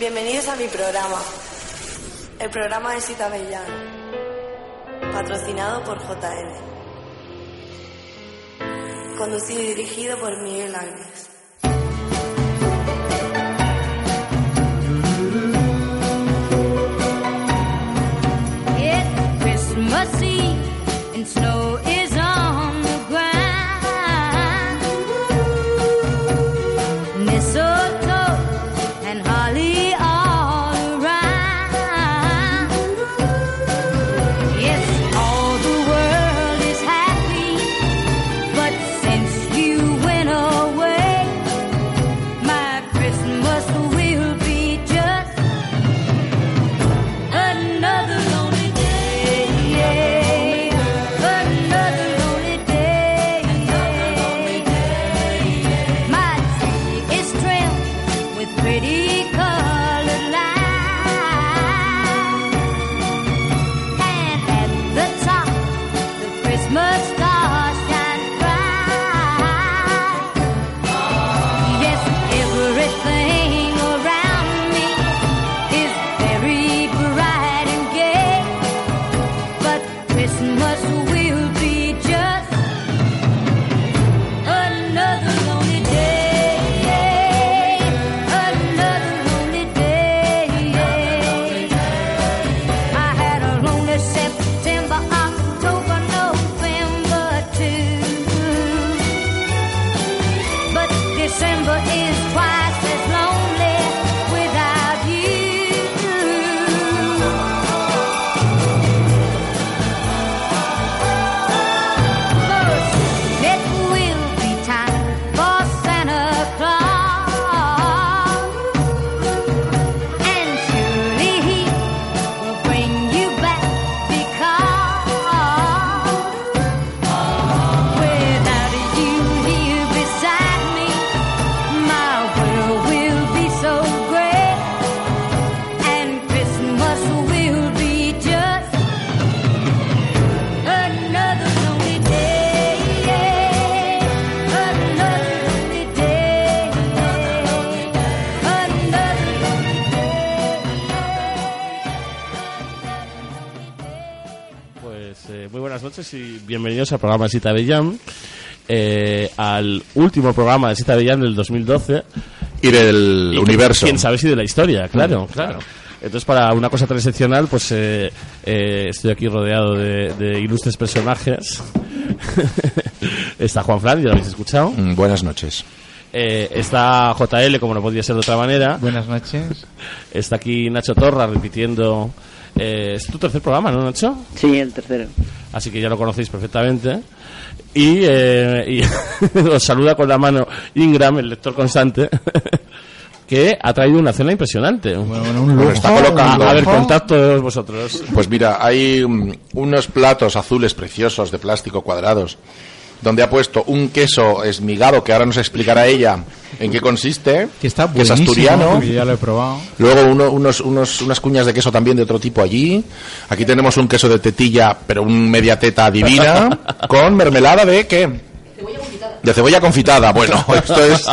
Bienvenidos a mi programa, el programa de Sita Bellán, patrocinado por JL, conducido y dirigido por Miguel Ángel. Eh, muy buenas noches y bienvenidos al programa de Sita Bellam, eh, al último programa de Sita Bellam del 2012. Y del Y universo. Quién sabe si de la historia, claro, claro. Entonces, para una cosa tan excepcional, pues eh, eh, estoy aquí rodeado de, de ilustres personajes. está Juan Fran, ya lo habéis escuchado. Mm, Buenas noches. Eh, está JL, como no podía ser de otra manera. Buenas noches. Está aquí Nacho Torra repitiendo. Eh, es tu tercer programa, ¿no, Nacho? Sí, el tercero. Así que ya lo conocéis perfectamente. Y, eh, y os saluda con la mano Ingram, el lector constante, que ha traído una cena impresionante. Bueno, un Lo lujo. está colocando. A ver, contad todos vosotros. Pues mira, hay mm, unos platos azules preciosos de plástico cuadrados donde ha puesto un queso esmigado que ahora nos explicará ella en qué consiste, Que está es buenísimo. asturiano. porque ya lo he probado. Luego uno- unos, unos, unas cuñas de queso también de otro tipo allí. Aquí tenemos un queso de tetilla, pero un media teta divina, con mermelada de qué? De cebolla confitada. Bueno, esto es...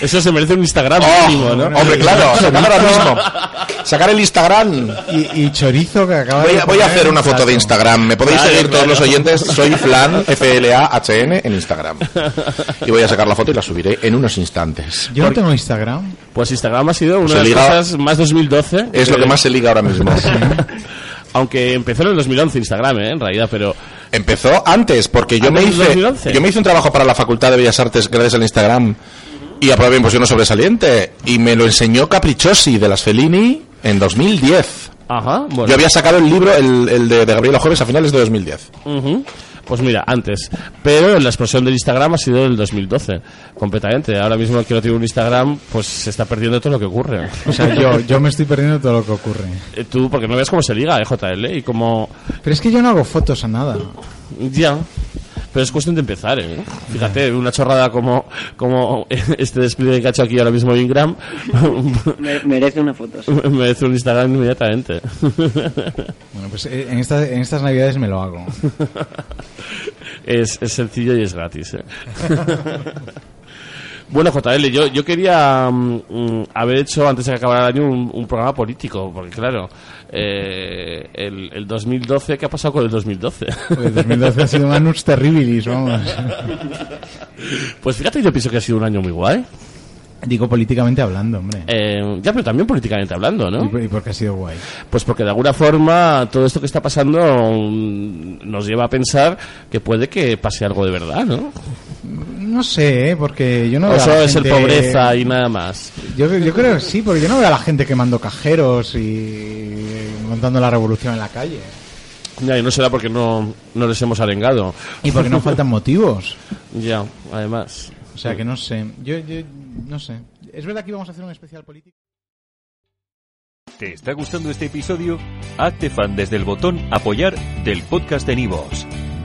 Eso se merece un Instagram ¡Oh! mínimo, ¿no? Hombre, claro, sacar ahora mismo. Sacar el Instagram. Y, y chorizo que acaba Voy de a, voy a hacer una foto de Instagram. Me podéis Claro, seguir todos los oyentes. Soy Flan, F-L-A-H-N, en Instagram. Y voy a sacar la foto y la subiré en unos instantes. Yo no tengo Instagram. Pues Instagram ha sido una Se de las liga- cosas más 2012. Es lo que más se liga ahora mismo. Aunque empezó en el 2011 Instagram, ¿eh? En realidad, pero... Empezó antes, porque yo me ¿Antes del hice 2011? yo me hice un trabajo para la Facultad de Bellas Artes gracias al Instagram y aprobé imposición sobresaliente y me lo enseñó Capricciosi de las Fellini en 2010. Ajá, bueno. Yo había sacado el libro, el, el de, de Gabriela Jueves, a finales de 2010. Ujú. Pues mira, antes. Pero la explosión del Instagram ha sido el 2012, completamente. Ahora mismo el que no tiene un Instagram, pues se está perdiendo todo lo que ocurre. O sea, yo, yo me estoy perdiendo todo lo que ocurre. Eh, Tú, porque no ves cómo se liga, eh, JL, y cómo... Pero es que yo no hago fotos a nada. Ya. Pero es cuestión de empezar, ¿eh? Fíjate, una chorrada como, como este despliegue que ha hecho aquí ahora mismo Ingram Me- merece una foto. sí. merece un Instagram inmediatamente. Bueno, pues eh, en, esta- en estas navidades me lo hago. es, es sencillo y es gratis, ¿eh? Bueno, JL, yo, yo quería mm, mm, haber hecho antes de que acabara el año un, un programa político, porque claro, eh, el, el 2012, ¿qué ha pasado con el 2012? El 2012 ha sido un anus terribilis, vamos. pues fíjate, yo pienso que ha sido un año muy guay. Digo políticamente hablando, hombre. Eh, ya, pero también políticamente hablando, ¿no? ¿Y por- ¿Y por qué ha sido guay? Pues porque de alguna forma todo esto que está pasando mm, nos lleva a pensar que puede que pase algo de verdad, ¿no? No sé, ¿eh? porque yo no veo a la es el gente- pobreza y nada más. Yo, yo creo que sí, porque yo no veo a la gente quemando cajeros y montando la revolución en la calle. Ya, y no será porque no, no les hemos arengado. Y porque no faltan motivos. Ya, además. O sea que no sé. Yo, yo no sé. Es verdad que íbamos a hacer un especial político. ¿Te está gustando este episodio? Hazte fan desde el botón Apoyar del podcast de Nivos.